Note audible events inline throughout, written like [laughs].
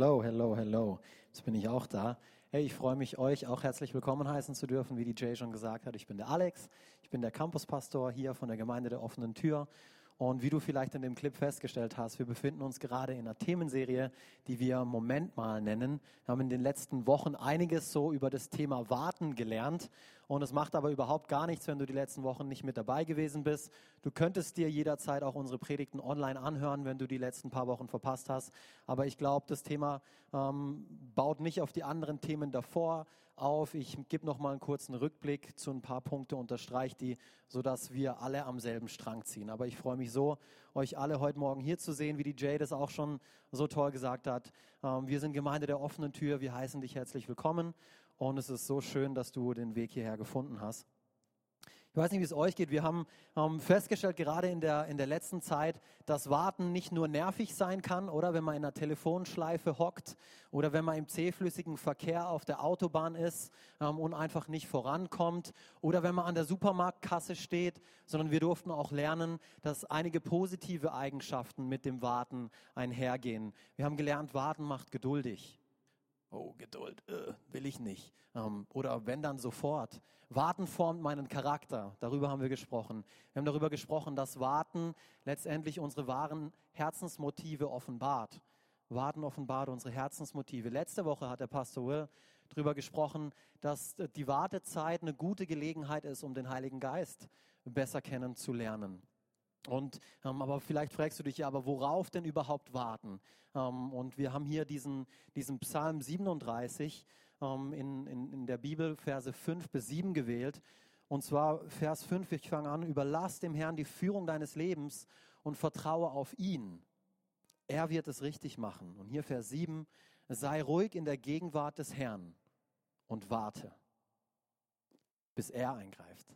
Hello, hello, hello. Jetzt bin ich auch da. Hey, ich freue mich, euch auch herzlich willkommen heißen zu dürfen, wie die Jay schon gesagt hat. Ich bin der Alex, ich bin der Campuspastor hier von der Gemeinde der offenen Tür und wie du vielleicht in dem Clip festgestellt hast, wir befinden uns gerade in einer Themenserie, die wir Moment mal nennen. Wir haben in den letzten Wochen einiges so über das Thema Warten gelernt. Und es macht aber überhaupt gar nichts, wenn du die letzten Wochen nicht mit dabei gewesen bist. Du könntest dir jederzeit auch unsere Predigten online anhören, wenn du die letzten paar Wochen verpasst hast. Aber ich glaube, das Thema ähm, baut nicht auf die anderen Themen davor auf. Ich gebe noch mal einen kurzen Rückblick zu ein paar Punkte, unterstreiche die, sodass wir alle am selben Strang ziehen. Aber ich freue mich so, euch alle heute Morgen hier zu sehen, wie die Jay das auch schon so toll gesagt hat. Ähm, wir sind Gemeinde der offenen Tür. Wir heißen dich herzlich willkommen. Und es ist so schön, dass du den Weg hierher gefunden hast. Ich weiß nicht, wie es euch geht. Wir haben ähm, festgestellt, gerade in der, in der letzten Zeit, dass Warten nicht nur nervig sein kann, oder wenn man in einer Telefonschleife hockt oder wenn man im zähflüssigen Verkehr auf der Autobahn ist ähm, und einfach nicht vorankommt oder wenn man an der Supermarktkasse steht, sondern wir durften auch lernen, dass einige positive Eigenschaften mit dem Warten einhergehen. Wir haben gelernt, Warten macht geduldig. Oh, Geduld, äh, will ich nicht. Ähm, oder wenn dann sofort. Warten formt meinen Charakter. Darüber haben wir gesprochen. Wir haben darüber gesprochen, dass Warten letztendlich unsere wahren Herzensmotive offenbart. Warten offenbart unsere Herzensmotive. Letzte Woche hat der Pastor Will darüber gesprochen, dass die Wartezeit eine gute Gelegenheit ist, um den Heiligen Geist besser kennenzulernen. Und, ähm, aber vielleicht fragst du dich ja, aber worauf denn überhaupt warten? Ähm, und wir haben hier diesen, diesen Psalm 37 ähm, in, in, in der Bibel, Verse 5 bis 7 gewählt. Und zwar Vers 5, ich fange an, überlass dem Herrn die Führung deines Lebens und vertraue auf ihn. Er wird es richtig machen. Und hier Vers 7, sei ruhig in der Gegenwart des Herrn und warte, bis er eingreift.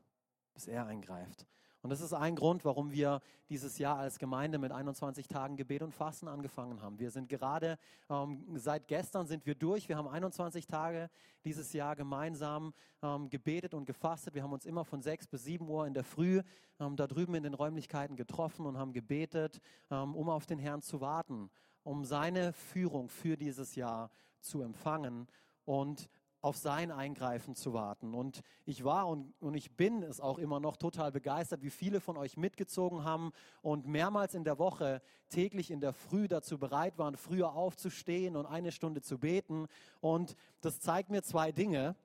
Bis er eingreift. Und das ist ein Grund, warum wir dieses Jahr als Gemeinde mit 21 Tagen Gebet und Fasten angefangen haben. Wir sind gerade, ähm, seit gestern sind wir durch. Wir haben 21 Tage dieses Jahr gemeinsam ähm, gebetet und gefastet. Wir haben uns immer von 6 bis 7 Uhr in der Früh ähm, da drüben in den Räumlichkeiten getroffen und haben gebetet, ähm, um auf den Herrn zu warten, um seine Führung für dieses Jahr zu empfangen. Und auf sein Eingreifen zu warten. Und ich war und, und ich bin es auch immer noch total begeistert, wie viele von euch mitgezogen haben und mehrmals in der Woche täglich in der Früh dazu bereit waren, früher aufzustehen und eine Stunde zu beten. Und das zeigt mir zwei Dinge.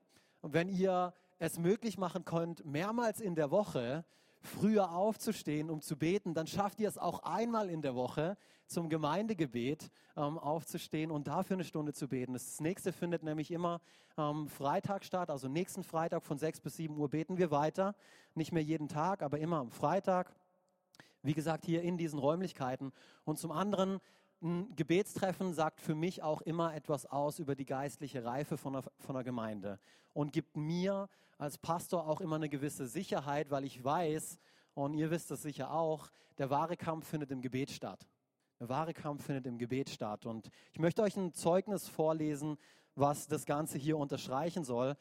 wenn ihr es möglich machen könnt, mehrmals in der Woche früher aufzustehen, um zu beten, dann schafft ihr es auch einmal in der Woche zum Gemeindegebet ähm, aufzustehen und dafür eine Stunde zu beten. Das nächste findet nämlich immer ähm, Freitag statt, also nächsten Freitag von 6 bis 7 Uhr beten wir weiter. Nicht mehr jeden Tag, aber immer am Freitag. Wie gesagt, hier in diesen Räumlichkeiten. Und zum anderen ein Gebetstreffen sagt für mich auch immer etwas aus über die geistliche Reife von einer, von einer Gemeinde und gibt mir als Pastor auch immer eine gewisse Sicherheit, weil ich weiß, und ihr wisst es sicher auch, der wahre Kampf findet im Gebet statt. Der wahre Kampf findet im Gebet statt. Und ich möchte euch ein Zeugnis vorlesen, was das Ganze hier unterstreichen soll.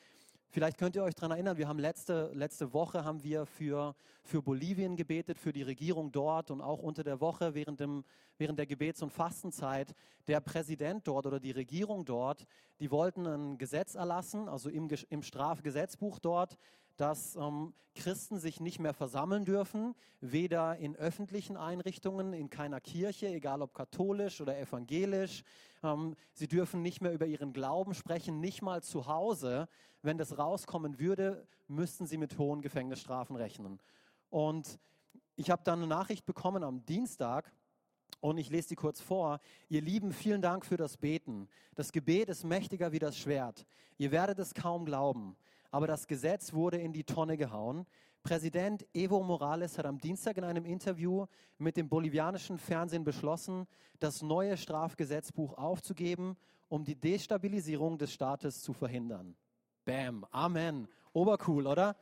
Vielleicht könnt ihr euch daran erinnern, wir haben letzte, letzte Woche haben wir für, für Bolivien gebetet, für die Regierung dort und auch unter der Woche während, dem, während der Gebets- und Fastenzeit. Der Präsident dort oder die Regierung dort, die wollten ein Gesetz erlassen, also im, im Strafgesetzbuch dort, dass ähm, Christen sich nicht mehr versammeln dürfen, weder in öffentlichen Einrichtungen, in keiner Kirche, egal ob katholisch oder evangelisch. Ähm, sie dürfen nicht mehr über ihren Glauben sprechen, nicht mal zu Hause. Wenn das rauskommen würde, müssten sie mit hohen Gefängnisstrafen rechnen. Und ich habe dann eine Nachricht bekommen am Dienstag, und ich lese die kurz vor. Ihr Lieben, vielen Dank für das Beten. Das Gebet ist mächtiger wie das Schwert. Ihr werdet es kaum glauben aber das Gesetz wurde in die Tonne gehauen. Präsident Evo Morales hat am Dienstag in einem Interview mit dem bolivianischen Fernsehen beschlossen, das neue Strafgesetzbuch aufzugeben, um die Destabilisierung des Staates zu verhindern. Bam, Amen. Obercool, oder?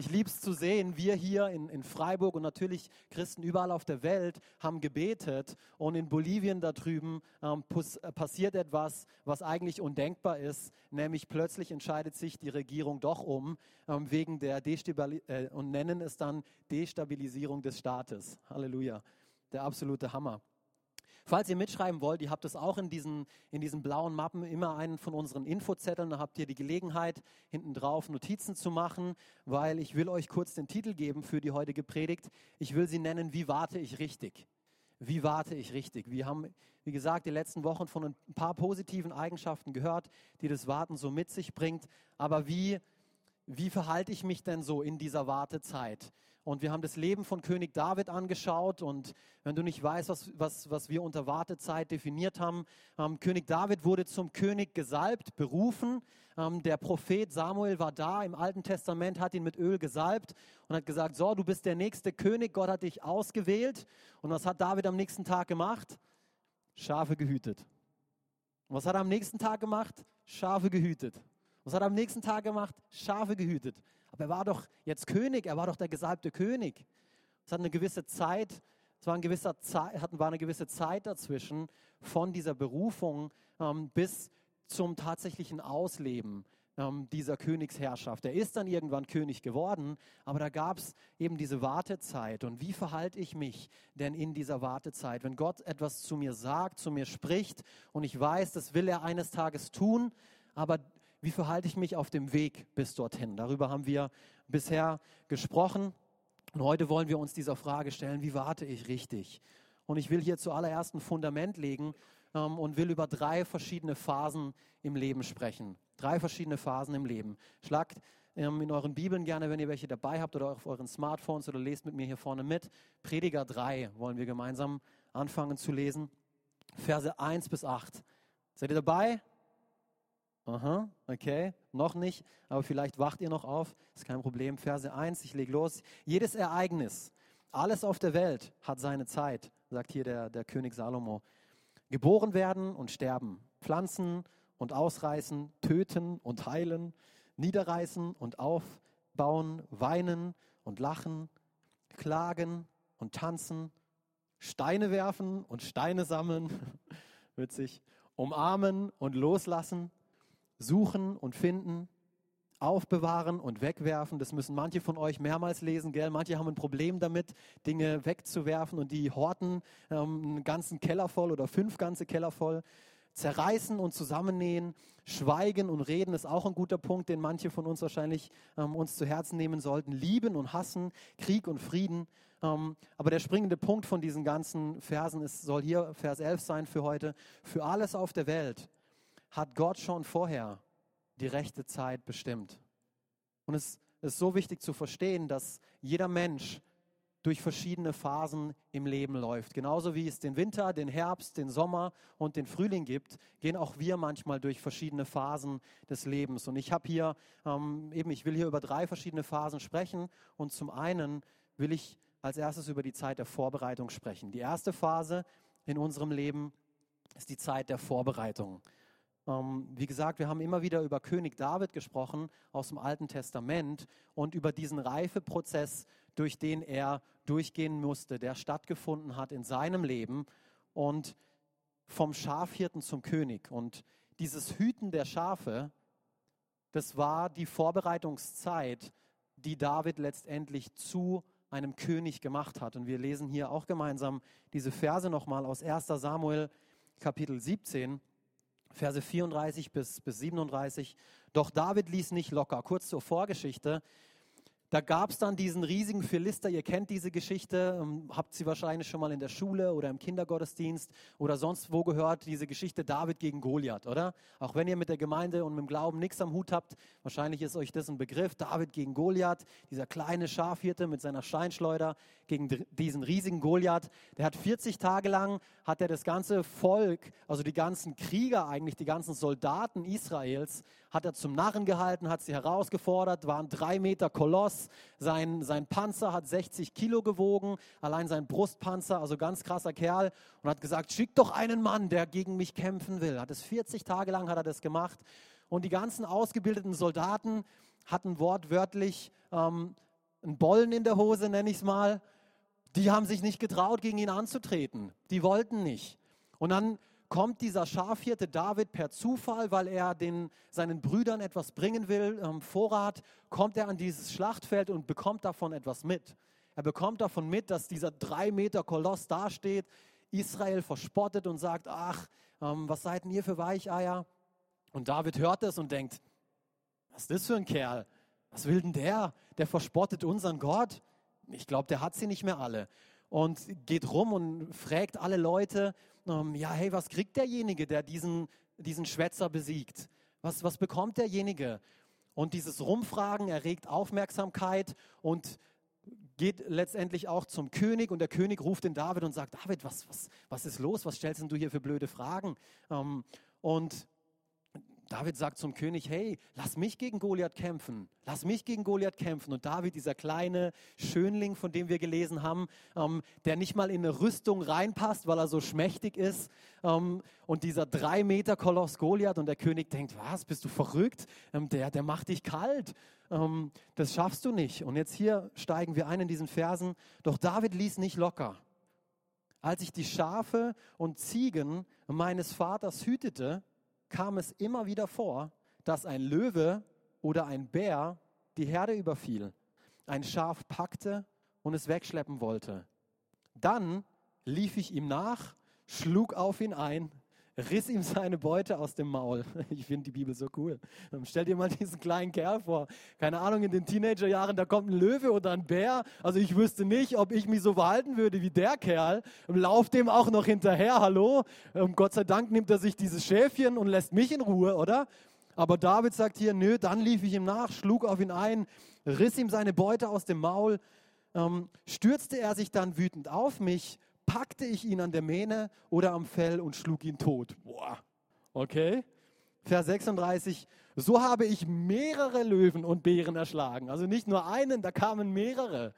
Ich liebe es zu sehen, wir hier in, in Freiburg und natürlich Christen überall auf der Welt haben gebetet und in Bolivien da drüben ähm, äh, passiert etwas, was eigentlich undenkbar ist, nämlich plötzlich entscheidet sich die Regierung doch um ähm, wegen der Destabilisierung äh, und nennen es dann Destabilisierung des Staates. Halleluja, der absolute Hammer. Falls ihr mitschreiben wollt, ihr habt es auch in diesen, in diesen blauen Mappen immer einen von unseren Infozetteln, da habt ihr die Gelegenheit, hinten drauf Notizen zu machen, weil ich will euch kurz den Titel geben für die heutige Predigt. Ich will sie nennen, wie warte ich richtig? Wie warte ich richtig? Wir haben, wie gesagt, die letzten Wochen von ein paar positiven Eigenschaften gehört, die das Warten so mit sich bringt. Aber wie, wie verhalte ich mich denn so in dieser Wartezeit? Und wir haben das Leben von König David angeschaut. Und wenn du nicht weißt, was, was, was wir unter Wartezeit definiert haben, ähm, König David wurde zum König gesalbt, berufen. Ähm, der Prophet Samuel war da im Alten Testament, hat ihn mit Öl gesalbt und hat gesagt, so, du bist der nächste König, Gott hat dich ausgewählt. Und was hat David am nächsten Tag gemacht? Schafe gehütet. Und was hat er am nächsten Tag gemacht? Schafe gehütet. Was hat er am nächsten Tag gemacht? Schafe gehütet. Aber er war doch jetzt König, er war doch der gesalbte König. Es hat eine gewisse Zeit, es war, ein gewisser Zeit, war eine gewisse Zeit dazwischen von dieser Berufung ähm, bis zum tatsächlichen Ausleben ähm, dieser Königsherrschaft. Er ist dann irgendwann König geworden, aber da gab es eben diese Wartezeit. Und wie verhalte ich mich denn in dieser Wartezeit? Wenn Gott etwas zu mir sagt, zu mir spricht und ich weiß, das will er eines Tages tun, aber wie verhalte ich mich auf dem Weg bis dorthin? Darüber haben wir bisher gesprochen. Und heute wollen wir uns dieser Frage stellen, wie warte ich richtig? Und ich will hier zuallererst ein Fundament legen ähm, und will über drei verschiedene Phasen im Leben sprechen. Drei verschiedene Phasen im Leben. Schlagt ähm, in euren Bibeln gerne, wenn ihr welche dabei habt oder auf euren Smartphones oder lest mit mir hier vorne mit. Prediger 3 wollen wir gemeinsam anfangen zu lesen. Verse 1 bis 8. Seid ihr dabei? Aha, okay, noch nicht, aber vielleicht wacht ihr noch auf, ist kein Problem. Verse 1, ich lege los. Jedes Ereignis, alles auf der Welt hat seine Zeit, sagt hier der, der König Salomo. Geboren werden und sterben, pflanzen und ausreißen, töten und heilen, niederreißen und aufbauen, weinen und lachen, klagen und tanzen, Steine werfen und Steine sammeln, [laughs] witzig, umarmen und loslassen, suchen und finden, aufbewahren und wegwerfen. Das müssen manche von euch mehrmals lesen, gell? Manche haben ein Problem damit, Dinge wegzuwerfen und die horten ähm, einen ganzen Keller voll oder fünf ganze Keller voll. Zerreißen und zusammennähen, schweigen und reden ist auch ein guter Punkt, den manche von uns wahrscheinlich ähm, uns zu Herzen nehmen sollten. Lieben und hassen, Krieg und Frieden. Ähm, aber der springende Punkt von diesen ganzen Versen ist, soll hier Vers 11 sein für heute. Für alles auf der Welt hat Gott schon vorher die rechte Zeit bestimmt. Und es ist so wichtig zu verstehen, dass jeder Mensch durch verschiedene Phasen im Leben läuft. Genauso wie es den Winter, den Herbst, den Sommer und den Frühling gibt, gehen auch wir manchmal durch verschiedene Phasen des Lebens. Und ich habe hier ähm, eben, ich will hier über drei verschiedene Phasen sprechen. Und zum einen will ich als erstes über die Zeit der Vorbereitung sprechen. Die erste Phase in unserem Leben ist die Zeit der Vorbereitung. Ähm, wie gesagt, wir haben immer wieder über König David gesprochen aus dem Alten Testament und über diesen Reifeprozess, durch den er durchgehen musste, der stattgefunden hat in seinem Leben und vom Schafhirten zum König. Und dieses Hüten der Schafe, das war die Vorbereitungszeit, die David letztendlich zu einem König gemacht hat. Und wir lesen hier auch gemeinsam diese Verse nochmal aus 1 Samuel Kapitel 17. Verse 34 bis, bis 37. Doch David ließ nicht locker. Kurz zur Vorgeschichte. Da gab es dann diesen riesigen Philister, ihr kennt diese Geschichte, ähm, habt sie wahrscheinlich schon mal in der Schule oder im Kindergottesdienst oder sonst wo gehört, diese Geschichte David gegen Goliath, oder? Auch wenn ihr mit der Gemeinde und mit dem Glauben nichts am Hut habt, wahrscheinlich ist euch das ein Begriff, David gegen Goliath, dieser kleine Schafhirte mit seiner Steinschleuder gegen diesen riesigen Goliath, der hat 40 Tage lang, hat er das ganze Volk, also die ganzen Krieger eigentlich, die ganzen Soldaten Israels, hat er zum Narren gehalten, hat sie herausgefordert, war ein drei Meter Koloss. Sein, sein Panzer hat 60 Kilo gewogen, allein sein Brustpanzer, also ganz krasser Kerl. Und hat gesagt, schick doch einen Mann, der gegen mich kämpfen will. Hat es 40 Tage lang hat er das gemacht. Und die ganzen ausgebildeten Soldaten hatten wortwörtlich ähm, einen Bollen in der Hose, nenne ich es mal. Die haben sich nicht getraut, gegen ihn anzutreten. Die wollten nicht. Und dann kommt dieser Schafhirte David per Zufall, weil er den, seinen Brüdern etwas bringen will, ähm, Vorrat, kommt er an dieses Schlachtfeld und bekommt davon etwas mit. Er bekommt davon mit, dass dieser drei Meter Koloss dasteht, Israel verspottet und sagt, ach, ähm, was seid denn ihr für Weicheier? Und David hört das und denkt, was ist das für ein Kerl? Was will denn der? Der verspottet unseren Gott. Ich glaube, der hat sie nicht mehr alle. Und geht rum und fragt alle Leute, ähm, ja, hey, was kriegt derjenige, der diesen, diesen Schwätzer besiegt? Was, was bekommt derjenige? Und dieses Rumfragen erregt Aufmerksamkeit und geht letztendlich auch zum König und der König ruft den David und sagt, David, was, was, was ist los? Was stellst denn du hier für blöde Fragen? Ähm, und David sagt zum König, hey, lass mich gegen Goliath kämpfen. Lass mich gegen Goliath kämpfen. Und David, dieser kleine Schönling, von dem wir gelesen haben, ähm, der nicht mal in eine Rüstung reinpasst, weil er so schmächtig ist. Ähm, und dieser drei Meter Koloss Goliath. Und der König denkt, was, bist du verrückt? Ähm, der, der macht dich kalt. Ähm, das schaffst du nicht. Und jetzt hier steigen wir ein in diesen Versen. Doch David ließ nicht locker. Als ich die Schafe und Ziegen meines Vaters hütete, kam es immer wieder vor, dass ein Löwe oder ein Bär die Herde überfiel, ein Schaf packte und es wegschleppen wollte. Dann lief ich ihm nach, schlug auf ihn ein riss ihm seine Beute aus dem Maul. [laughs] Ich finde die Bibel so cool. Stell dir mal diesen kleinen Kerl vor. Keine Ahnung, in den Teenagerjahren, da kommt ein Löwe oder ein Bär. Also ich wüsste nicht, ob ich mich so verhalten würde wie der Kerl. Lauf dem auch noch hinterher, hallo. Ähm, Gott sei Dank nimmt er sich dieses Schäfchen und lässt mich in Ruhe, oder? Aber David sagt hier, nö, dann lief ich ihm nach, schlug auf ihn ein, riss ihm seine Beute aus dem Maul, ähm, stürzte er sich dann wütend auf mich packte ich ihn an der Mähne oder am Fell und schlug ihn tot. Boah, okay. Vers 36, so habe ich mehrere Löwen und Bären erschlagen. Also nicht nur einen, da kamen mehrere.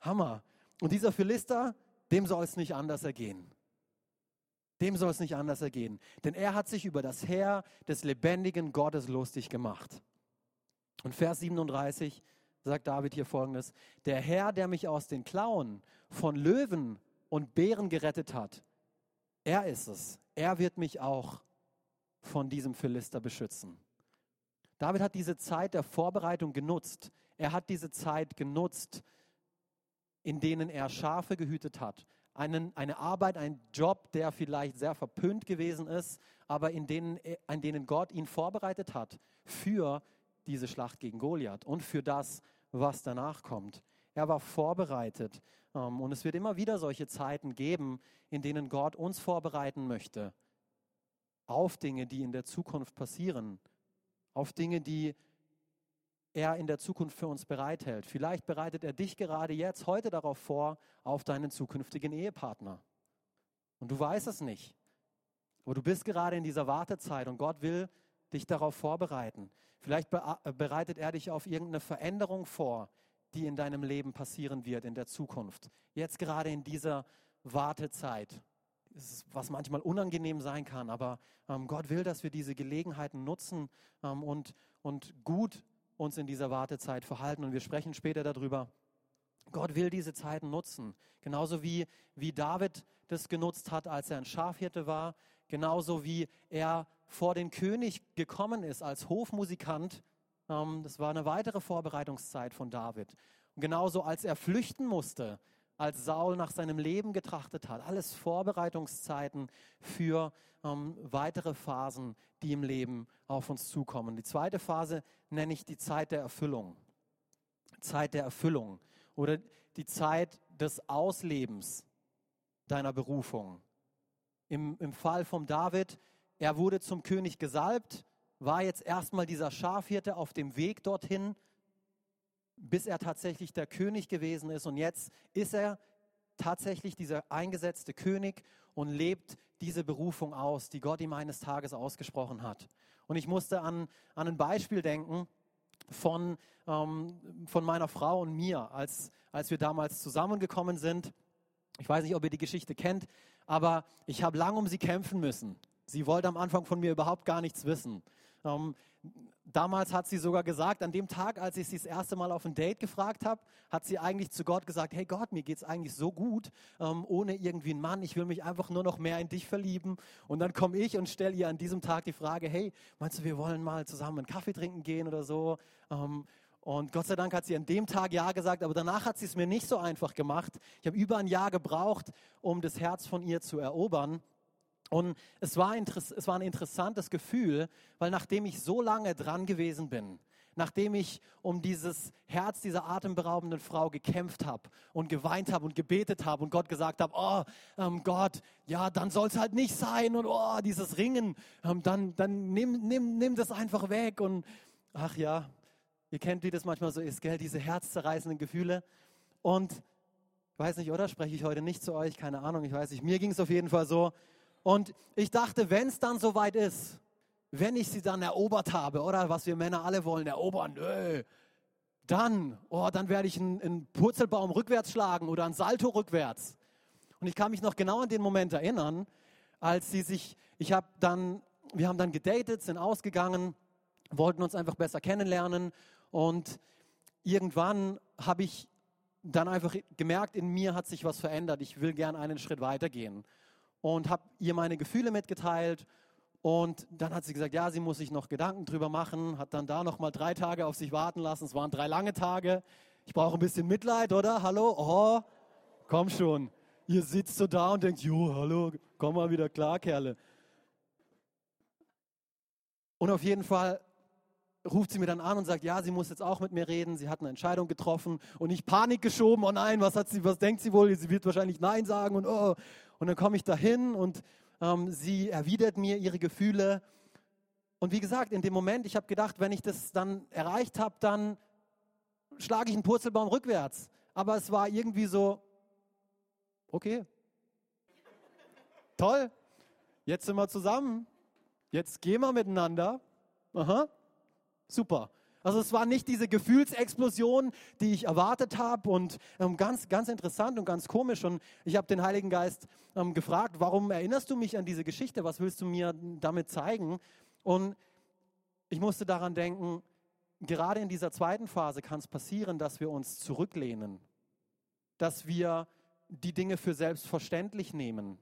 Hammer. Und dieser Philister, dem soll es nicht anders ergehen. Dem soll es nicht anders ergehen. Denn er hat sich über das Heer des lebendigen Gottes lustig gemacht. Und Vers 37 sagt David hier folgendes: Der Herr, der mich aus den Klauen von Löwen und Bären gerettet hat, er ist es. Er wird mich auch von diesem Philister beschützen. David hat diese Zeit der Vorbereitung genutzt. Er hat diese Zeit genutzt, in denen er Schafe gehütet hat. Einen, eine Arbeit, ein Job, der vielleicht sehr verpönt gewesen ist, aber in denen, in denen Gott ihn vorbereitet hat für diese Schlacht gegen Goliath und für das, was danach kommt. Er war vorbereitet. Ähm, und es wird immer wieder solche Zeiten geben, in denen Gott uns vorbereiten möchte auf Dinge, die in der Zukunft passieren, auf Dinge, die er in der Zukunft für uns bereithält. Vielleicht bereitet er dich gerade jetzt, heute darauf vor, auf deinen zukünftigen Ehepartner. Und du weißt es nicht. Aber du bist gerade in dieser Wartezeit und Gott will dich darauf vorbereiten. Vielleicht bereitet er dich auf irgendeine Veränderung vor, die in deinem Leben passieren wird in der Zukunft. Jetzt gerade in dieser Wartezeit, was manchmal unangenehm sein kann, aber ähm, Gott will, dass wir diese Gelegenheiten nutzen ähm, und, und gut uns in dieser Wartezeit verhalten. Und wir sprechen später darüber. Gott will diese Zeiten nutzen. Genauso wie, wie David das genutzt hat, als er ein Schafhirte war. Genauso wie er vor den König gekommen ist als Hofmusikant das war eine weitere Vorbereitungszeit von David. Und genauso als er flüchten musste, als Saul nach seinem Leben getrachtet hat. Alles Vorbereitungszeiten für ähm, weitere Phasen, die im Leben auf uns zukommen. Die zweite Phase nenne ich die Zeit der Erfüllung. Zeit der Erfüllung oder die Zeit des Auslebens deiner Berufung. Im, Im Fall von David, er wurde zum König gesalbt, war jetzt erstmal dieser Schafhirte auf dem Weg dorthin, bis er tatsächlich der König gewesen ist. Und jetzt ist er tatsächlich dieser eingesetzte König und lebt diese Berufung aus, die Gott ihm eines Tages ausgesprochen hat. Und ich musste an, an ein Beispiel denken von, ähm, von meiner Frau und mir, als, als wir damals zusammengekommen sind. Ich weiß nicht, ob ihr die Geschichte kennt, aber ich habe lang um sie kämpfen müssen. Sie wollte am Anfang von mir überhaupt gar nichts wissen. Ähm, damals hat sie sogar gesagt, an dem Tag, als ich sie das erste Mal auf ein Date gefragt habe, hat sie eigentlich zu Gott gesagt, hey Gott, mir geht es eigentlich so gut, ähm, ohne irgendwie einen Mann, ich will mich einfach nur noch mehr in dich verlieben. Und dann komme ich und stelle ihr an diesem Tag die Frage, hey, meinst du, wir wollen mal zusammen einen Kaffee trinken gehen oder so? Ähm, Und Gott sei Dank hat sie an dem Tag Ja gesagt, aber danach hat sie es mir nicht so einfach gemacht. Ich habe über ein Jahr gebraucht, um das Herz von ihr zu erobern. Und es war, es war ein interessantes Gefühl, weil nachdem ich so lange dran gewesen bin, nachdem ich um dieses Herz dieser atemberaubenden Frau gekämpft habe und geweint habe und gebetet habe und Gott gesagt habe, oh ähm, Gott, ja, dann soll es halt nicht sein und oh, dieses Ringen, ähm, dann, dann nimm, nimm, nimm das einfach weg und ach ja, ihr kennt, wie das manchmal so ist, gell, diese herzzerreißenden Gefühle. Und ich weiß nicht, oder? Spreche ich heute nicht zu euch, keine Ahnung, ich weiß nicht, mir ging es auf jeden Fall so und ich dachte, wenn es dann soweit ist, wenn ich sie dann erobert habe, oder was wir Männer alle wollen, erobern, nö, dann, oh, dann werde ich einen, einen Purzelbaum rückwärts schlagen oder ein Salto rückwärts. Und ich kann mich noch genau an den Moment erinnern, als sie sich, ich habe dann, wir haben dann gedatet, sind ausgegangen, wollten uns einfach besser kennenlernen und irgendwann habe ich dann einfach gemerkt, in mir hat sich was verändert. Ich will gern einen Schritt weitergehen und habe ihr meine Gefühle mitgeteilt und dann hat sie gesagt, ja, sie muss sich noch Gedanken drüber machen, hat dann da noch mal drei Tage auf sich warten lassen. Es waren drei lange Tage. Ich brauche ein bisschen Mitleid, oder? Hallo? Oh, komm schon. Ihr sitzt so da und denkt, jo, hallo, komm mal wieder klar, Kerle. Und auf jeden Fall ruft sie mir dann an und sagt, ja, sie muss jetzt auch mit mir reden. Sie hat eine Entscheidung getroffen und ich Panik geschoben. Oh nein, was hat sie, was denkt sie wohl? Sie wird wahrscheinlich Nein sagen und oh. Und dann komme ich dahin und ähm, sie erwidert mir ihre Gefühle. Und wie gesagt, in dem Moment, ich habe gedacht, wenn ich das dann erreicht habe, dann schlage ich einen Purzelbaum rückwärts. Aber es war irgendwie so, okay, toll, jetzt sind wir zusammen, jetzt gehen wir miteinander. Aha, super. Also es war nicht diese Gefühlsexplosion, die ich erwartet habe und ähm, ganz, ganz interessant und ganz komisch. Und ich habe den Heiligen Geist ähm, gefragt, warum erinnerst du mich an diese Geschichte? Was willst du mir damit zeigen? Und ich musste daran denken, gerade in dieser zweiten Phase kann es passieren, dass wir uns zurücklehnen, dass wir die Dinge für selbstverständlich nehmen.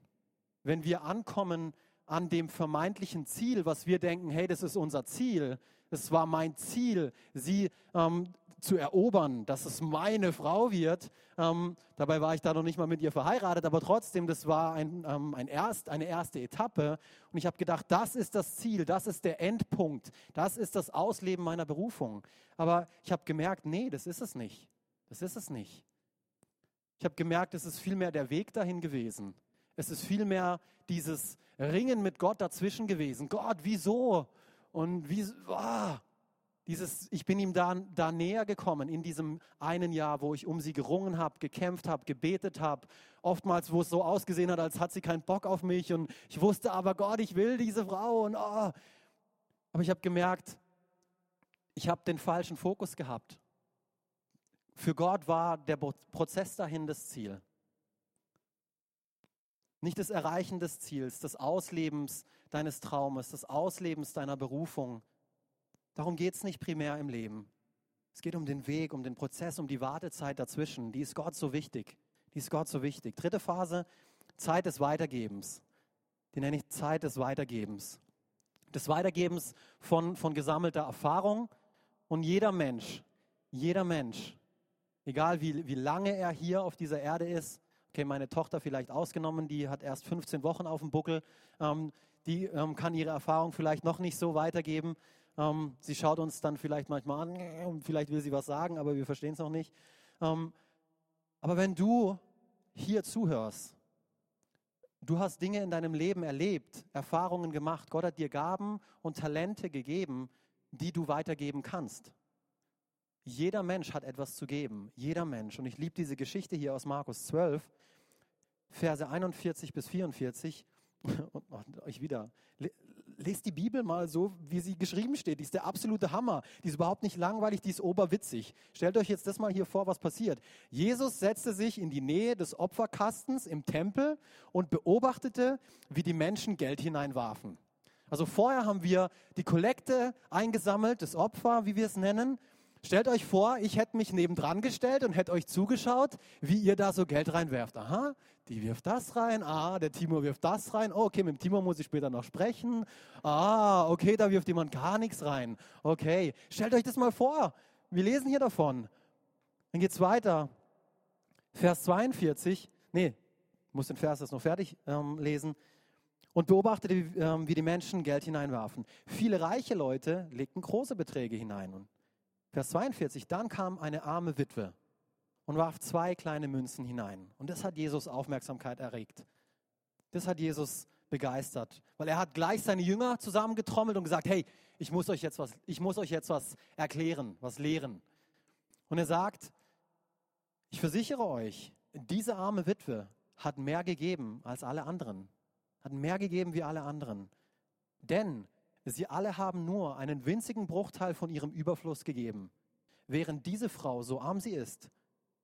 Wenn wir ankommen an dem vermeintlichen Ziel, was wir denken, hey, das ist unser Ziel, es war mein Ziel, sie ähm, zu erobern, dass es meine Frau wird. Ähm, dabei war ich da noch nicht mal mit ihr verheiratet, aber trotzdem, das war ein, ähm, ein erst, eine erste Etappe. Und ich habe gedacht, das ist das Ziel, das ist der Endpunkt, das ist das Ausleben meiner Berufung. Aber ich habe gemerkt, nee, das ist es nicht. Das ist es nicht. Ich habe gemerkt, es ist vielmehr der Weg dahin gewesen. Es ist vielmehr dieses Ringen mit Gott dazwischen gewesen. Gott, wieso? Und wie, ah, dieses, ich bin ihm da, da näher gekommen in diesem einen Jahr, wo ich um sie gerungen habe, gekämpft habe, gebetet habe. Oftmals, wo es so ausgesehen hat, als hat sie keinen Bock auf mich. Und ich wusste aber, Gott, ich will diese Frau. Und, oh. Aber ich habe gemerkt, ich habe den falschen Fokus gehabt. Für Gott war der Prozess dahin das Ziel. Nicht das Erreichen des Ziels, des Auslebens deines Traumes, des Auslebens deiner Berufung. Darum geht es nicht primär im Leben. Es geht um den Weg, um den Prozess, um die Wartezeit dazwischen. Die ist Gott so wichtig. Die ist Gott so wichtig. Dritte Phase, Zeit des Weitergebens. Die nenne ich Zeit des Weitergebens. Des Weitergebens von, von gesammelter Erfahrung. Und jeder Mensch, jeder Mensch, egal wie, wie lange er hier auf dieser Erde ist, okay, meine Tochter vielleicht ausgenommen, die hat erst 15 Wochen auf dem Buckel, ähm, die ähm, kann ihre Erfahrung vielleicht noch nicht so weitergeben. Ähm, sie schaut uns dann vielleicht manchmal an, vielleicht will sie was sagen, aber wir verstehen es noch nicht. Ähm, aber wenn du hier zuhörst, du hast Dinge in deinem Leben erlebt, Erfahrungen gemacht, Gott hat dir Gaben und Talente gegeben, die du weitergeben kannst. Jeder Mensch hat etwas zu geben. Jeder Mensch. Und ich liebe diese Geschichte hier aus Markus 12, Verse 41 bis 44. [laughs] Und euch wieder. Lest die Bibel mal so, wie sie geschrieben steht. Die ist der absolute Hammer. Die ist überhaupt nicht langweilig, die ist oberwitzig. Stellt euch jetzt das mal hier vor, was passiert. Jesus setzte sich in die Nähe des Opferkastens im Tempel und beobachtete, wie die Menschen Geld hineinwarfen. Also vorher haben wir die Kollekte eingesammelt, das Opfer, wie wir es nennen. Stellt euch vor, ich hätte mich nebendran gestellt und hätte euch zugeschaut, wie ihr da so Geld reinwerft. Aha, die wirft das rein. Ah, der Timo wirft das rein. Oh, okay, mit dem Timo muss ich später noch sprechen. Ah, okay, da wirft jemand gar nichts rein. Okay, stellt euch das mal vor. wir lesen hier davon. Dann geht es weiter. Vers 42, nee, muss den Vers jetzt noch fertig ähm, lesen. Und beobachtete, wie, ähm, wie die Menschen Geld hineinwarfen. Viele reiche Leute legten große Beträge hinein. Und Vers 42, dann kam eine arme Witwe und warf zwei kleine Münzen hinein. Und das hat Jesus Aufmerksamkeit erregt. Das hat Jesus begeistert, weil er hat gleich seine Jünger zusammengetrommelt und gesagt, hey, ich muss euch jetzt was, ich muss euch jetzt was erklären, was lehren. Und er sagt, ich versichere euch, diese arme Witwe hat mehr gegeben als alle anderen, hat mehr gegeben wie alle anderen. Denn sie alle haben nur einen winzigen Bruchteil von ihrem Überfluss gegeben, während diese Frau, so arm sie ist,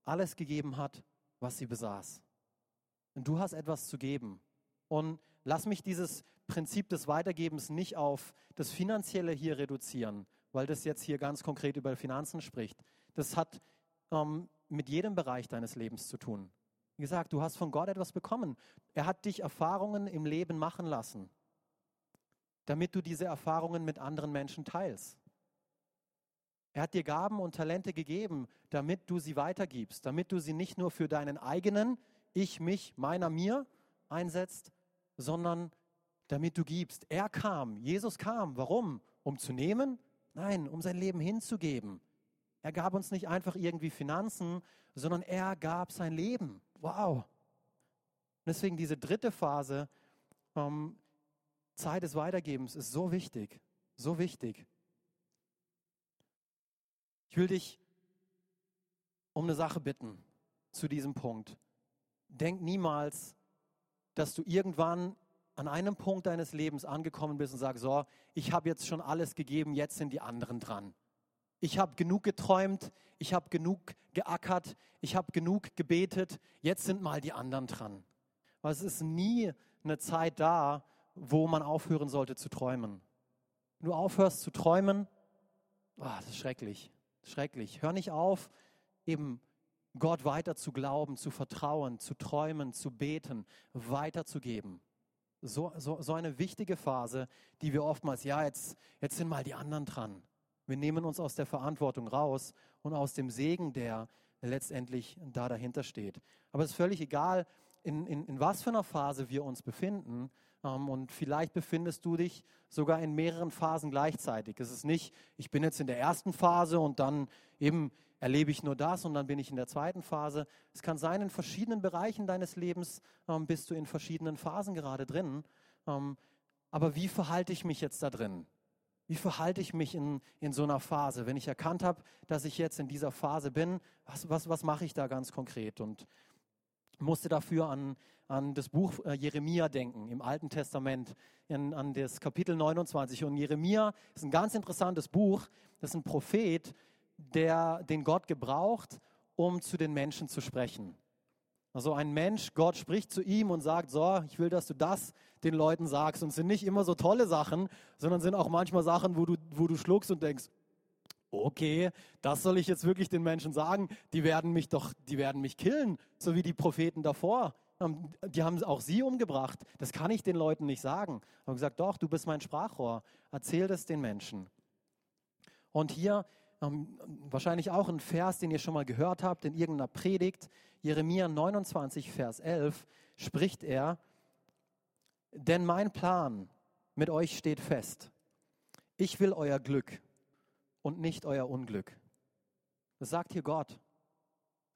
alles gegeben hat, was sie besaß. Und du hast etwas zu geben. Und lass mich dieses Prinzip des Weitergebens nicht auf das Finanzielle hier reduzieren, weil das jetzt hier ganz konkret über Finanzen spricht. Das hat ähm, mit jedem Bereich deines Lebens zu tun. Wie gesagt, du hast von Gott etwas bekommen. Er hat dich Erfahrungen im Leben machen lassen, damit du diese Erfahrungen mit anderen Menschen teilst. Er hat dir Gaben und Talente gegeben, damit du sie weitergibst, damit du sie nicht nur für deinen eigenen Ich, mich, meiner, mir einsetzt, sondern damit du gibst. Er kam, Jesus kam. Warum? Um zu nehmen? Nein, um sein Leben hinzugeben. Er gab uns nicht einfach irgendwie Finanzen, sondern er gab sein Leben. Wow. Deswegen diese dritte Phase, ähm, Zeit des Weitergebens, ist so wichtig, so wichtig. Ich will dich um eine Sache bitten zu diesem Punkt. Denk niemals, dass du irgendwann an einem Punkt deines Lebens angekommen bist und sagst, so, ich habe jetzt schon alles gegeben, jetzt sind die anderen dran. Ich habe genug geträumt, ich habe genug geackert, ich habe genug gebetet, jetzt sind mal die anderen dran. Weil es ist nie eine Zeit da, wo man aufhören sollte zu träumen. Wenn du aufhörst zu träumen, oh, das ist schrecklich, schrecklich. Hör nicht auf, eben Gott weiter zu glauben, zu vertrauen, zu träumen, zu beten, weiterzugeben. So, so, so eine wichtige Phase, die wir oftmals, ja, jetzt, jetzt sind mal die anderen dran. Wir nehmen uns aus der Verantwortung raus und aus dem Segen, der letztendlich da dahinter steht. Aber es ist völlig egal, in, in, in was für einer Phase wir uns befinden. Ähm, und vielleicht befindest du dich sogar in mehreren Phasen gleichzeitig. Es ist nicht, ich bin jetzt in der ersten Phase und dann eben erlebe ich nur das und dann bin ich in der zweiten Phase. Es kann sein, in verschiedenen Bereichen deines Lebens ähm, bist du in verschiedenen Phasen gerade drin. Ähm, aber wie verhalte ich mich jetzt da drin? Wie verhalte ich mich in, in so einer Phase? Wenn ich erkannt habe, dass ich jetzt in dieser Phase bin, was, was, was mache ich da ganz konkret? Und musste dafür an, an das Buch äh, Jeremia denken, im Alten Testament, in, an das Kapitel 29. Und Jeremia ist ein ganz interessantes Buch. Das ist ein Prophet, der, den Gott gebraucht, um zu den Menschen zu sprechen. Also ein Mensch, Gott spricht zu ihm und sagt, so, ich will, dass du das den Leuten sagst. Und es sind nicht immer so tolle Sachen, sondern sind auch manchmal Sachen, wo du, wo du schluckst und denkst, okay, das soll ich jetzt wirklich den Menschen sagen. Die werden mich doch, die werden mich killen, so wie die Propheten davor. Ähm, die haben auch sie umgebracht. Das kann ich den Leuten nicht sagen. Aber gesagt, doch, du bist mein Sprachrohr. Erzähl das den Menschen. Und hier ähm, wahrscheinlich auch ein Vers, den ihr schon mal gehört habt in irgendeiner Predigt. Jeremia 29, Vers 11 spricht er, denn mein Plan mit euch steht fest. Ich will euer Glück und nicht euer Unglück. Das sagt hier Gott.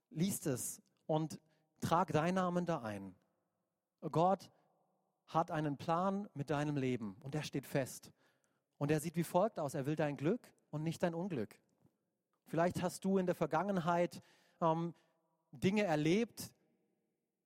Liest es und trag deinen Namen da ein. Gott hat einen Plan mit deinem Leben und der steht fest. Und er sieht wie folgt aus. Er will dein Glück und nicht dein Unglück. Vielleicht hast du in der Vergangenheit ähm, Dinge erlebt.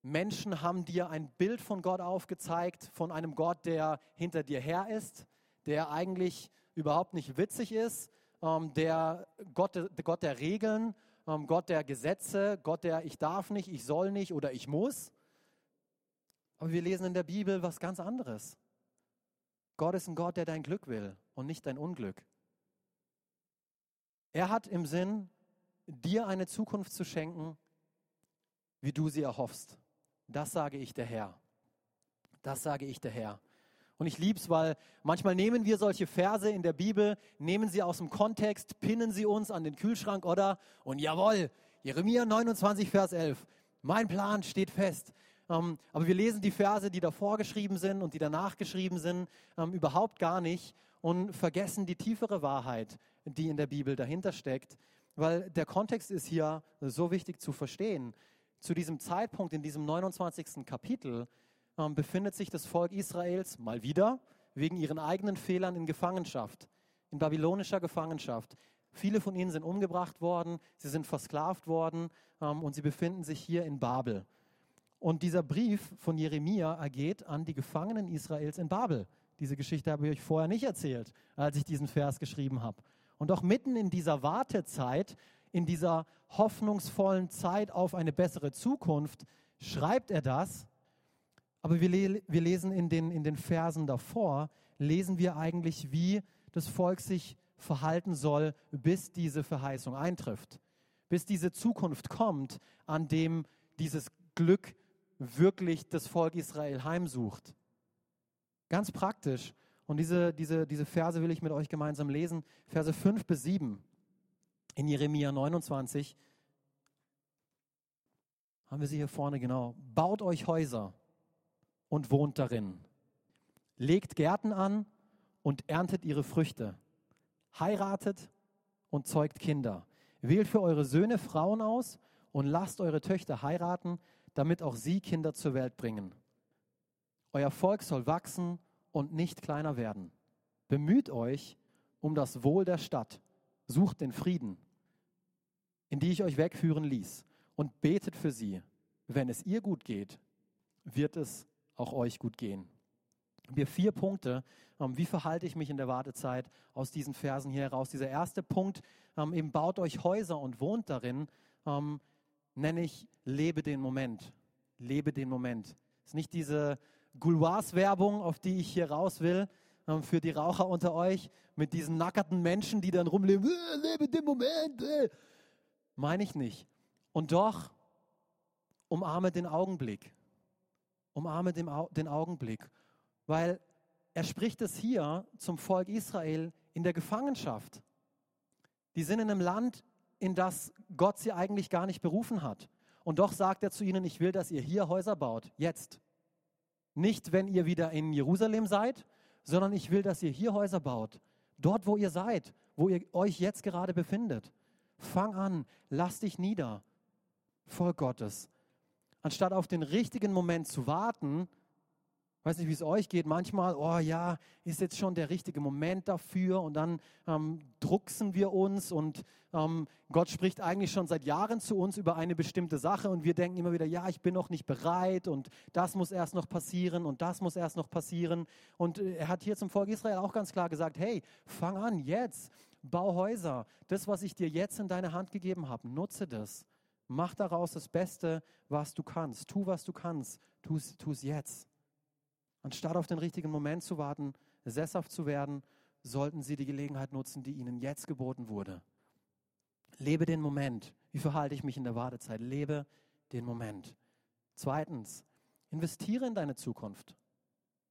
Menschen haben dir ein Bild von Gott aufgezeigt, von einem Gott, der hinter dir her ist, der eigentlich überhaupt nicht witzig ist, ähm, der Gott, der Gott der Regeln, ähm, Gott der Gesetze, Gott der ich darf nicht, ich soll nicht oder ich muss. Aber wir lesen in der Bibel was ganz anderes. Gott ist ein Gott, der dein Glück will und nicht dein Unglück. Er hat im Sinn, dir eine Zukunft zu schenken, wie du sie erhoffst. Das sage ich der Herr. Das sage ich der Herr. Und ich lieb's, weil manchmal nehmen wir solche Verse in der Bibel, nehmen sie aus dem Kontext, pinnen sie uns an den Kühlschrank oder und jawohl, Jeremia 29, Vers 11. Mein Plan steht fest. Ähm, aber wir lesen die Verse, die davor geschrieben sind und die danach geschrieben sind, ähm, überhaupt gar nicht und vergessen die tiefere Wahrheit, die in der Bibel dahinter steckt. Weil der Kontext ist hier so wichtig zu verstehen. Zu diesem Zeitpunkt, in diesem 29. Kapitel, befindet sich das Volk Israels mal wieder wegen ihren eigenen Fehlern in Gefangenschaft, in babylonischer Gefangenschaft. Viele von ihnen sind umgebracht worden, sie sind versklavt worden ähm, und sie befinden sich hier in Babel. Und dieser Brief von Jeremia ergeht an die Gefangenen Israels in Babel. Diese Geschichte habe ich euch vorher nicht erzählt, als ich diesen Vers geschrieben habe. Und auch mitten in dieser Wartezeit, in dieser hoffnungsvollen Zeit auf eine bessere Zukunft, schreibt er das aber wir, le wir lesen in den, in den Versen davor, lesen wir eigentlich, wie das Volk sich verhalten soll, bis diese Verheißung eintrifft. Bis diese Zukunft kommt, an dem dieses Glück wirklich das Volk Israel heimsucht. Ganz praktisch. Und diese, diese, diese Verse will ich mit euch gemeinsam lesen. Verse 5 bis 7 in Jeremia 29. Haben wir sie hier vorne genau. Baut euch Häuser und wohnt darin. Legt Gärten an und erntet ihre Früchte. Heiratet und zeugt Kinder. Wählt für eure Söhne Frauen aus und lasst eure Töchter heiraten, damit auch sie Kinder zur Welt bringen. Euer Volk soll wachsen und nicht kleiner werden. Bemüht euch um das Wohl der Stadt. Sucht den Frieden, in die ich euch wegführen ließ, und betet für sie. Wenn es ihr gut geht, wird es auch euch gut gehen. Wir vier Punkte, ähm, wie verhalte ich mich in der Wartezeit aus diesen Versen hier heraus. Dieser erste Punkt, ähm, eben baut euch Häuser und wohnt darin, ähm, nenne ich lebe den Moment. Lebe den Moment. Ist nicht diese Gouloirs-Werbung, auf die ich hier raus will, für die Raucher unter euch, mit diesen nackerten Menschen, die dann rumleben, äh, lebe den Moment. Äh. Meine ich nicht. Und doch umarme den Augenblick umarme den Augenblick, weil er spricht es hier zum Volk Israel in der Gefangenschaft. Die sind in einem Land, in das Gott sie eigentlich gar nicht berufen hat. Und doch sagt er zu ihnen, ich will, dass ihr hier Häuser baut, jetzt. Nicht, wenn ihr wieder in Jerusalem seid, sondern ich will, dass ihr hier Häuser baut. Dort, wo ihr seid, wo ihr euch jetzt gerade befindet. Fang an, lass dich nieder. Volk Gottes, anstatt auf den richtigen Moment zu warten, weiß nicht, wie es euch geht, manchmal, oh ja, ist jetzt schon der richtige Moment dafür und dann ähm, drucksen wir uns und ähm, Gott spricht eigentlich schon seit Jahren zu uns über eine bestimmte Sache und wir denken immer wieder, ja, ich bin noch nicht bereit und das muss erst noch passieren und das muss erst noch passieren. Und äh, er hat hier zum Volk Israel auch ganz klar gesagt, hey, fang an jetzt, bau Häuser, das, was ich dir jetzt in deine Hand gegeben habe, nutze das. Mach daraus das Beste, was du kannst. Tu, was du kannst. Tu es jetzt. Anstatt auf den richtigen Moment zu warten, sesshaft zu werden, sollten sie die Gelegenheit nutzen, die ihnen jetzt geboten wurde. Lebe den Moment. Wie verhalte ich mich in der Wartezeit? Lebe den Moment. Zweitens, investiere in deine Zukunft.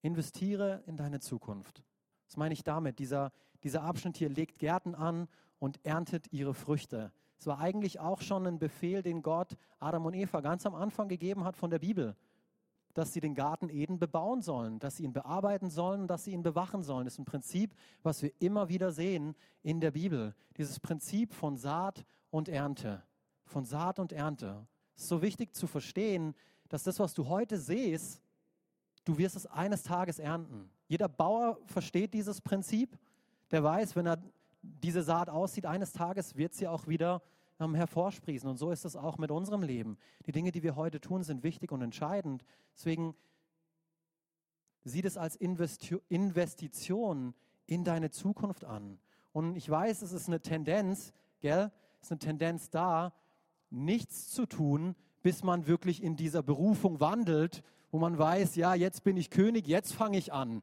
Investiere in deine Zukunft. Was meine ich damit? Dieser, dieser Abschnitt hier legt Gärten an und erntet ihre Früchte. Es war eigentlich auch schon ein Befehl, den Gott Adam und Eva ganz am Anfang gegeben hat von der Bibel, dass sie den Garten Eden bebauen sollen, dass sie ihn bearbeiten sollen dass sie ihn bewachen sollen. Das ist ein Prinzip, was wir immer wieder sehen in der Bibel. Dieses Prinzip von Saat und Ernte. Von Saat und Ernte. Es ist so wichtig zu verstehen, dass das, was du heute siehst, du wirst es eines Tages ernten. Jeder Bauer versteht dieses Prinzip. Der weiß, wenn er diese Saat aussieht, eines Tages wird sie auch wieder ähm, hervorsprießen. Und so ist es auch mit unserem Leben. Die Dinge, die wir heute tun, sind wichtig und entscheidend. Deswegen sieh es als Investi Investition in deine Zukunft an. Und ich weiß, es ist eine Tendenz, gell? Es ist eine Tendenz da, nichts zu tun, bis man wirklich in dieser Berufung wandelt, wo man weiß, ja, jetzt bin ich König, jetzt fange ich an.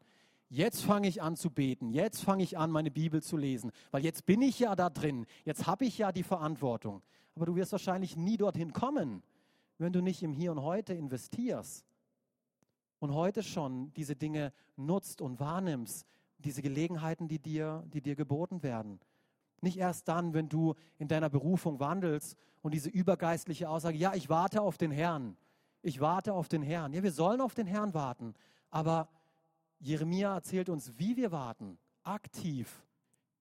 Jetzt fange ich an zu beten, jetzt fange ich an, meine Bibel zu lesen, weil jetzt bin ich ja da drin, jetzt habe ich ja die Verantwortung. Aber du wirst wahrscheinlich nie dorthin kommen, wenn du nicht im Hier und Heute investierst. und heute schon diese Dinge nutzt und wahrnimmst, diese Gelegenheiten, die dir, die dir geboten werden. Nicht erst dann, wenn du in deiner Berufung wandelst und diese übergeistliche Aussage, ja, ich warte auf den Herrn. Ich warte auf den Herrn. Ja, wir sollen auf den Herrn warten. Aber Jeremia erzählt uns, wie wir warten. Aktiv,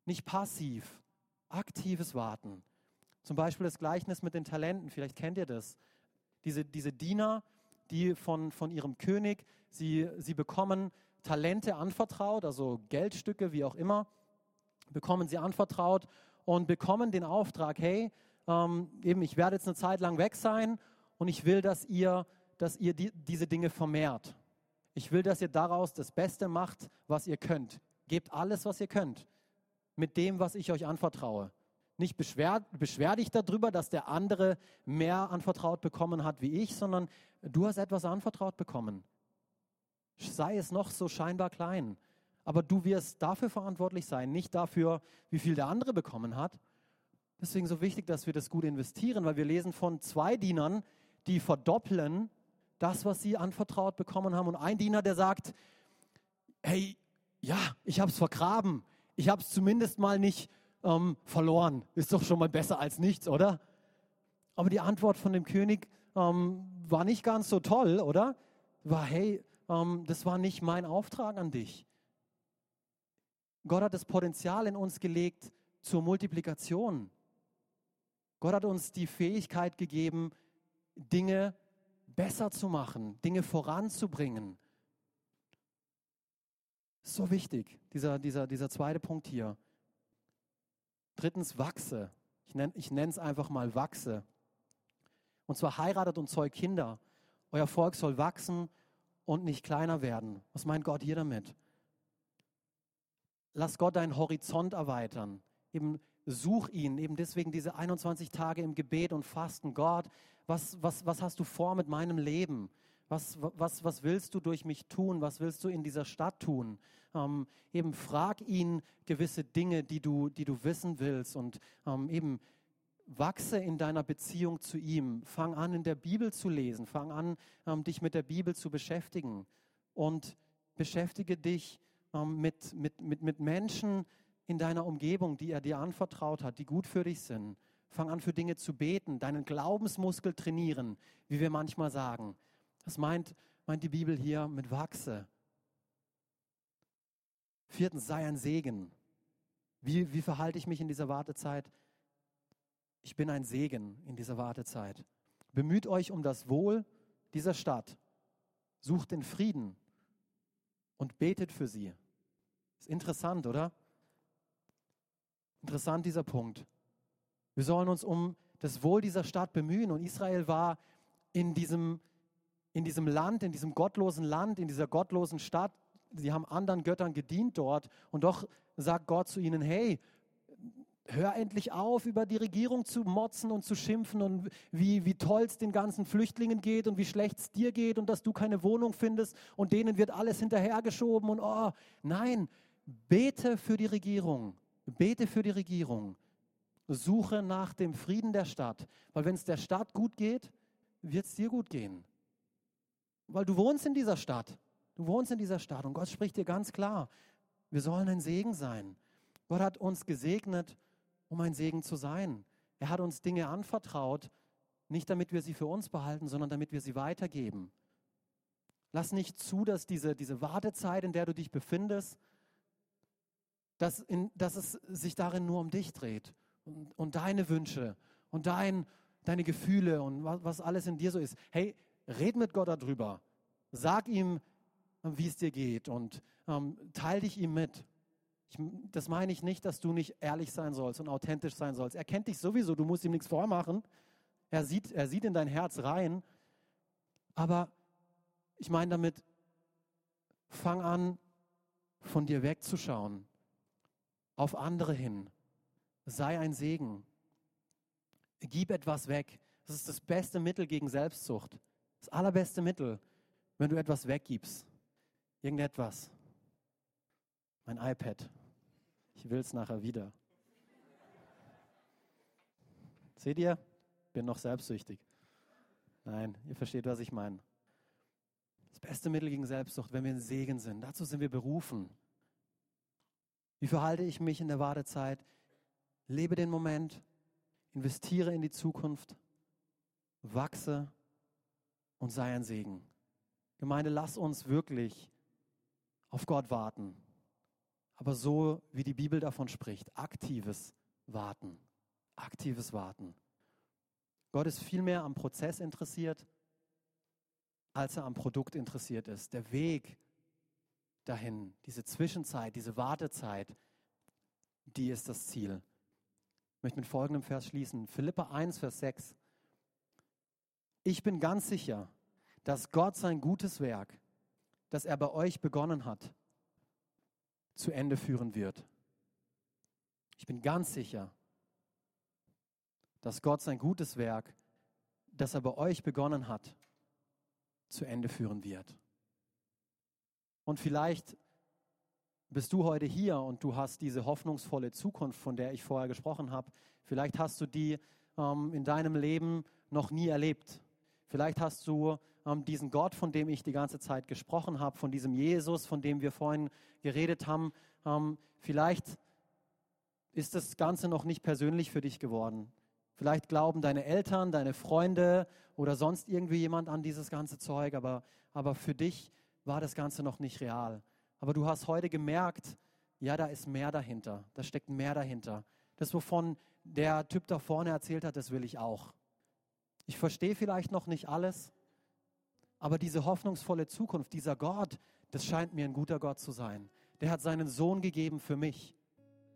nicht passiv. Aktives Warten. Zum Beispiel das Gleichnis mit den Talenten. Vielleicht kennt ihr das. Diese, diese Diener, die von, von ihrem König, sie, sie bekommen Talente anvertraut, also Geldstücke, wie auch immer, bekommen sie anvertraut und bekommen den Auftrag, hey, ähm, eben, ich werde jetzt eine Zeit lang weg sein und ich will, dass ihr, dass ihr die, diese Dinge vermehrt. Ich will, dass ihr daraus das Beste macht, was ihr könnt. Gebt alles, was ihr könnt, mit dem, was ich euch anvertraue. Nicht beschwer, beschwer dich darüber, dass der andere mehr anvertraut bekommen hat wie ich, sondern du hast etwas anvertraut bekommen. Sei es noch so scheinbar klein. Aber du wirst dafür verantwortlich sein, nicht dafür, wie viel der andere bekommen hat. Deswegen so wichtig, dass wir das gut investieren, weil wir lesen von zwei Dienern, die verdoppeln das, was sie anvertraut bekommen haben. Und ein Diener, der sagt, hey, ja, ich habe es vergraben. Ich habe es zumindest mal nicht ähm, verloren. Ist doch schon mal besser als nichts, oder? Aber die Antwort von dem König ähm, war nicht ganz so toll, oder? War, hey, ähm, das war nicht mein Auftrag an dich. Gott hat das Potenzial in uns gelegt zur Multiplikation. Gott hat uns die Fähigkeit gegeben, Dinge besser zu machen, Dinge voranzubringen. So wichtig, dieser, dieser, dieser zweite Punkt hier. Drittens, wachse. Ich nenne ich es einfach mal wachse. Und zwar heiratet und zeugt Kinder. Euer Volk soll wachsen und nicht kleiner werden. Was meint Gott hier damit? Lass Gott deinen Horizont erweitern. Eben such ihn, eben deswegen diese 21 Tage im Gebet und Fasten. Gott, was, was, was hast du vor mit meinem Leben? Was, was, was willst du durch mich tun? Was willst du in dieser Stadt tun? Ähm, eben frag ihn gewisse Dinge, die du, die du wissen willst und ähm, eben wachse in deiner Beziehung zu ihm. Fang an, in der Bibel zu lesen. Fang an, ähm, dich mit der Bibel zu beschäftigen. Und beschäftige dich ähm, mit, mit, mit, mit Menschen in deiner Umgebung, die er dir anvertraut hat, die gut für dich sind. Fang an, für Dinge zu beten, deinen Glaubensmuskel trainieren, wie wir manchmal sagen. Das meint, meint die Bibel hier mit wachse. Viertens, sei ein Segen. Wie, wie verhalte ich mich in dieser Wartezeit? ich bin ein Segen in dieser Wartezeit. Bemüht euch um das Wohl dieser Stadt. Sucht den Frieden und betet für sie. Ist interessant, oder? Interessant dieser Punkt. Wir sollen uns um das Wohl dieser Stadt bemühen. Und Israel war in diesem, in diesem Land, in diesem gottlosen Land, in dieser gottlosen Stadt. Sie haben anderen Göttern gedient dort. Und doch sagt Gott zu ihnen, hey, hör endlich auf, über die Regierung zu motzen und zu schimpfen und wie, wie toll es den ganzen Flüchtlingen geht und wie schlecht es dir geht und dass du keine Wohnung findest und denen wird alles hinterhergeschoben und oh, nein, bete für die Regierung, bete für die Regierung. Suche nach dem Frieden der Stadt, weil wenn es der Stadt gut geht, wird es dir gut gehen. Weil du wohnst in dieser Stadt. Du wohnst in dieser Stadt und Gott spricht dir ganz klar, wir sollen ein Segen sein. Gott hat uns gesegnet um ein Segen zu sein. Er hat uns Dinge anvertraut, nicht damit wir sie für uns behalten, sondern damit wir sie weitergeben. Lass nicht zu, dass diese, diese Wartezeit, in der du dich befindest, dass, in, dass es sich darin nur um dich dreht und, und deine Wünsche und dein, deine Gefühle und was, was alles in dir so ist. Hey, red mit Gott darüber. Sag ihm, wie es dir geht und ähm, teil dich ihm mit. Ich, das meine ich nicht, dass du nicht ehrlich sein sollst und authentisch sein sollst. Er kennt dich sowieso, du musst ihm nichts vormachen. Er sieht, er sieht in dein Herz rein. Aber ich meine damit, fang an, von dir wegzuschauen, auf andere hin. Sei ein Segen. Gib etwas weg. Das ist das beste Mittel gegen Selbstsucht. Das allerbeste Mittel, wenn du etwas weggibst. Irgendetwas. Mein iPad. Ich will es nachher wieder. Seht ihr? Bin noch selbstsüchtig. Nein, ihr versteht, was ich meine. Das beste Mittel gegen Selbstsucht, wenn wir ein Segen sind. Dazu sind wir berufen. Wie verhalte ich mich in der Wartezeit? Lebe den Moment, investiere in die Zukunft, wachse und sei ein Segen. Gemeinde, lass uns wirklich auf Gott warten. Aber so, wie die Bibel davon spricht, aktives Warten. Aktives Warten. Gott ist viel mehr am Prozess interessiert, als er am Produkt interessiert ist. Der Weg dahin, diese Zwischenzeit, diese Wartezeit, die ist das Ziel. Ich möchte mit folgendem Vers schließen. Philippa 1, Vers 6. Ich bin ganz sicher, dass Gott sein gutes Werk, das er bei euch begonnen hat, zu Ende führen wird. Ich bin ganz sicher, dass Gott sein gutes Werk, das er bei euch begonnen hat, zu Ende führen wird. Und vielleicht bist du heute hier und du hast diese hoffnungsvolle Zukunft, von der ich vorher gesprochen habe. Vielleicht hast du die ähm, in deinem Leben noch nie erlebt. Vielleicht hast du ähm, diesen Gott, von dem ich die ganze Zeit gesprochen habe, von diesem Jesus, von dem wir vorhin geredet haben. Ähm, vielleicht ist das Ganze noch nicht persönlich für dich geworden. Vielleicht glauben deine Eltern, deine Freunde oder sonst irgendwie jemand an dieses ganze Zeug, aber, aber für dich war das Ganze noch nicht real. Aber du hast heute gemerkt, ja, da ist mehr dahinter, da steckt mehr dahinter. Das, wovon der Typ da vorne erzählt hat, das will ich auch. Ich verstehe vielleicht noch nicht alles, aber diese hoffnungsvolle Zukunft, dieser Gott, das scheint mir ein guter Gott zu sein. Der hat seinen Sohn gegeben für mich.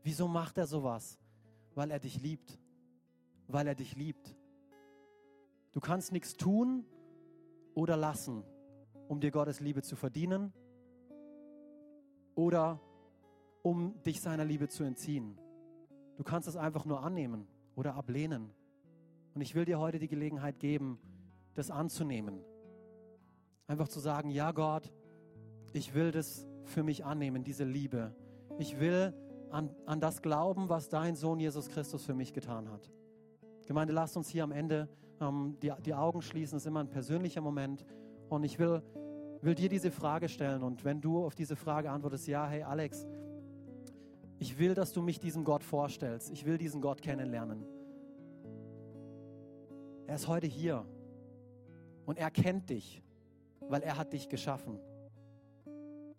Wieso macht er sowas? Weil er dich liebt. Weil er dich liebt. Du kannst nichts tun oder lassen, um dir Gottes Liebe zu verdienen oder um dich seiner Liebe zu entziehen. Du kannst es einfach nur annehmen oder ablehnen. Und ich will dir heute die Gelegenheit geben, das anzunehmen. Einfach zu sagen, ja Gott, ich will das für mich annehmen, diese Liebe. Ich will an, an das glauben, was dein Sohn Jesus Christus für mich getan hat. Gemeinde, lasst uns hier am Ende ähm, die, die Augen schließen. Das ist immer ein persönlicher Moment. Und ich will, will dir diese Frage stellen. Und wenn du auf diese Frage antwortest, ja, hey Alex, ich will, dass du mich diesem Gott vorstellst. Ich will diesen Gott kennenlernen. Er ist heute hier und er kennt dich, weil er hat dich geschaffen.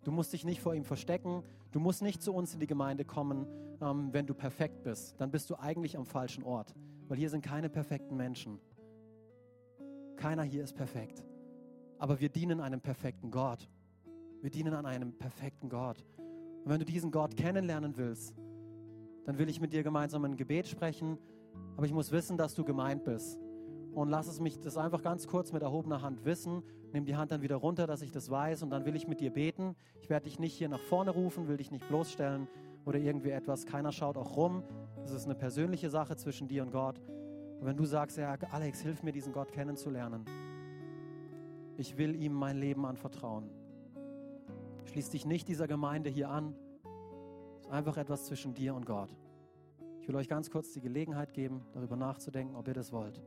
Du musst dich nicht vor ihm verstecken. Du musst nicht zu uns in die Gemeinde kommen, ähm, wenn du perfekt bist. Dann bist du eigentlich am falschen Ort, weil hier sind keine perfekten Menschen. Keiner hier ist perfekt. Aber wir dienen einem perfekten Gott. Wir dienen an einem perfekten Gott. Und wenn du diesen Gott kennenlernen willst, dann will ich mit dir gemeinsam ein Gebet sprechen. Aber ich muss wissen, dass du gemeint bist und lass es mich das einfach ganz kurz mit erhobener Hand wissen. Nimm die Hand dann wieder runter, dass ich das weiß und dann will ich mit dir beten. Ich werde dich nicht hier nach vorne rufen, will dich nicht bloßstellen oder irgendwie etwas. Keiner schaut auch rum. Das ist eine persönliche Sache zwischen dir und Gott. Und wenn du sagst, ja, Alex, hilf mir, diesen Gott kennenzulernen. Ich will ihm mein Leben anvertrauen. Schließ dich nicht dieser Gemeinde hier an. Es ist einfach etwas zwischen dir und Gott. Ich will euch ganz kurz die Gelegenheit geben, darüber nachzudenken, ob ihr das wollt.